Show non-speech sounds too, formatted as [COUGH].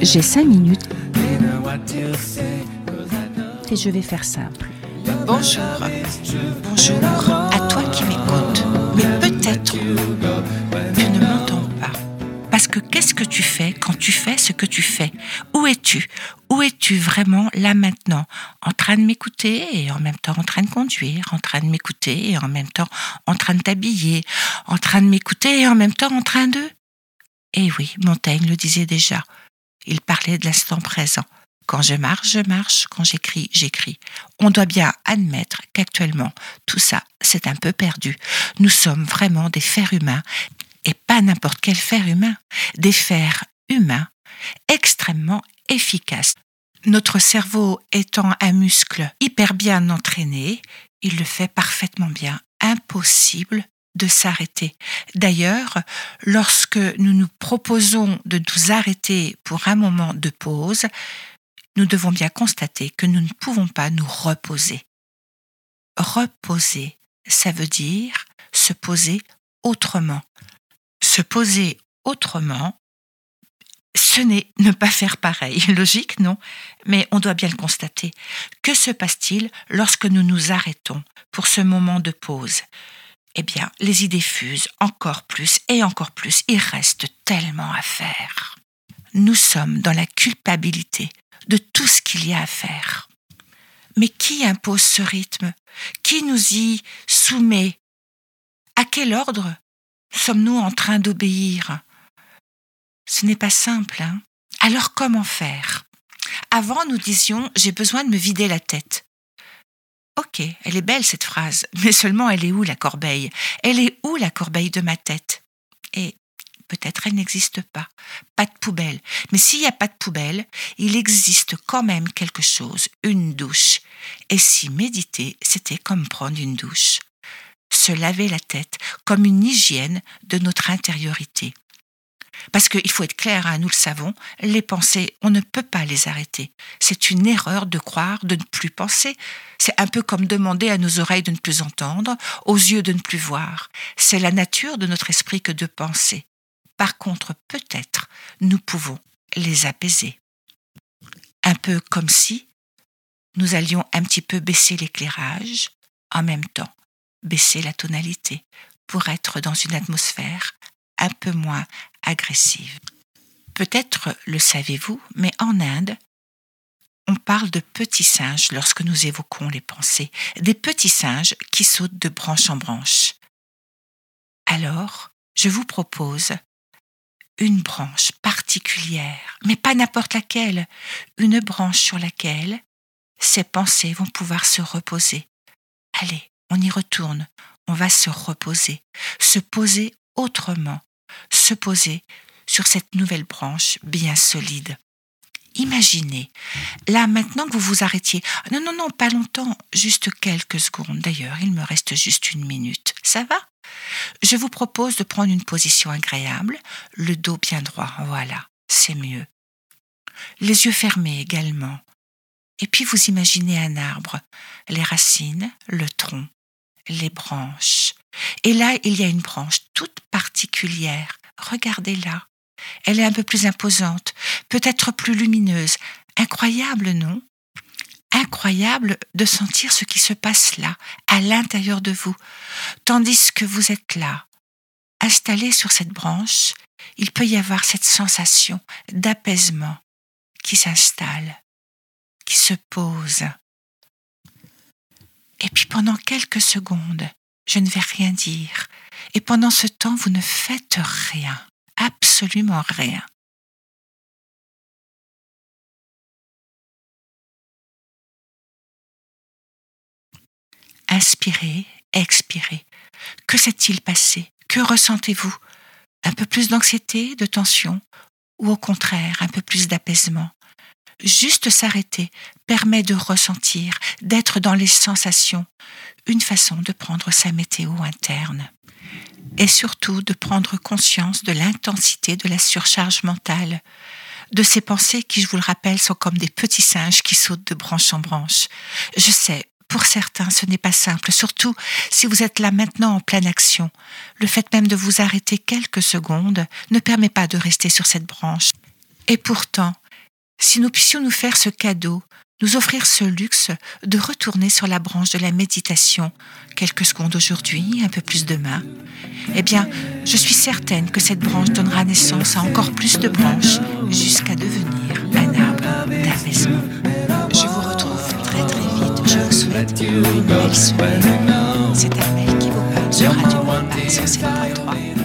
J'ai cinq minutes. Et je vais faire simple. Bonjour, bonjour. À toi qui m'écoutes, mais peut-être tu ne m'entends pas. Parce que qu'est-ce que tu fais quand tu fais ce que tu fais? Où es-tu? Où es-tu vraiment là maintenant? En train de m'écouter et en même temps en train de conduire, en train de m'écouter et en même temps en train de t'habiller, en train de m'écouter et en même temps en train de... Eh oui, Montaigne le disait déjà. Il parlait de l'instant présent. Quand je marche, je marche, quand j'écris, j'écris. On doit bien admettre qu'actuellement, tout ça, c'est un peu perdu. Nous sommes vraiment des fers humains, et pas n'importe quel fer humain, des fers humains extrêmement efficaces. Notre cerveau étant un muscle hyper bien entraîné, il le fait parfaitement bien. Impossible de s'arrêter. D'ailleurs, lorsque nous nous proposons de nous arrêter pour un moment de pause, nous devons bien constater que nous ne pouvons pas nous reposer. Reposer, ça veut dire se poser autrement. Se poser autrement, ce n'est ne pas faire pareil. [LAUGHS] Logique, non Mais on doit bien le constater. Que se passe-t-il lorsque nous nous arrêtons pour ce moment de pause? Eh bien, les idées fusent encore plus et encore plus. Il reste tellement à faire. Nous sommes dans la culpabilité de tout ce qu'il y a à faire. Mais qui impose ce rythme? Qui nous y soumet? À quel ordre sommes-nous en train d'obéir? Ce n'est pas simple, hein Alors comment faire? Avant, nous disions j'ai besoin de me vider la tête. Ok, elle est belle cette phrase, [LAUGHS] mais seulement elle est où la corbeille? Elle est où la corbeille de ma tête? Et peut-être elle n'existe pas. Pas de poubelle. Mais s'il n'y a pas de poubelle, il existe quand même quelque chose, une douche. Et si méditer, c'était comme prendre une douche. Se laver la tête comme une hygiène de notre intériorité. Parce qu'il faut être clair, hein, nous le savons, les pensées, on ne peut pas les arrêter. C'est une erreur de croire de ne plus penser. C'est un peu comme demander à nos oreilles de ne plus entendre, aux yeux de ne plus voir. C'est la nature de notre esprit que de penser. Par contre, peut-être, nous pouvons les apaiser. Un peu comme si nous allions un petit peu baisser l'éclairage, en même temps baisser la tonalité, pour être dans une atmosphère un peu moins Peut-être le savez-vous, mais en Inde, on parle de petits singes lorsque nous évoquons les pensées, des petits singes qui sautent de branche en branche. Alors, je vous propose une branche particulière, mais pas n'importe laquelle, une branche sur laquelle ces pensées vont pouvoir se reposer. Allez, on y retourne, on va se reposer, se poser autrement, se poser sur cette nouvelle branche bien solide. Imaginez, là maintenant que vous vous arrêtiez, non, non, non, pas longtemps, juste quelques secondes, d'ailleurs, il me reste juste une minute, ça va? Je vous propose de prendre une position agréable, le dos bien droit, voilà, c'est mieux. Les yeux fermés également. Et puis vous imaginez un arbre, les racines, le tronc, les branches. Et là, il y a une branche toute particulière, regardez-la. Elle est un peu plus imposante, peut-être plus lumineuse. Incroyable, non? Incroyable de sentir ce qui se passe là, à l'intérieur de vous, tandis que vous êtes là, installé sur cette branche, il peut y avoir cette sensation d'apaisement qui s'installe, qui se pose. Et puis pendant quelques secondes, je ne vais rien dire, et pendant ce temps, vous ne faites rien. Absolument rien. Inspirez, expirez. Que s'est-il passé? Que ressentez-vous? Un peu plus d'anxiété, de tension? Ou au contraire, un peu plus d'apaisement? Juste s'arrêter permet de ressentir, d'être dans les sensations, une façon de prendre sa météo interne et surtout de prendre conscience de l'intensité de la surcharge mentale, de ces pensées qui, je vous le rappelle, sont comme des petits singes qui sautent de branche en branche. Je sais, pour certains, ce n'est pas simple, surtout si vous êtes là maintenant en pleine action. Le fait même de vous arrêter quelques secondes ne permet pas de rester sur cette branche. Et pourtant, si nous puissions nous faire ce cadeau, nous offrir ce luxe de retourner sur la branche de la méditation, quelques secondes aujourd'hui, un peu plus demain, eh bien, je suis certaine que cette branche donnera naissance à encore plus de branches jusqu'à devenir un arbre d'apaisement. Je vous retrouve très très vite. Je vous souhaite une belle soirée. C'est Armel qui vous parle sur Radio Mont 107.3.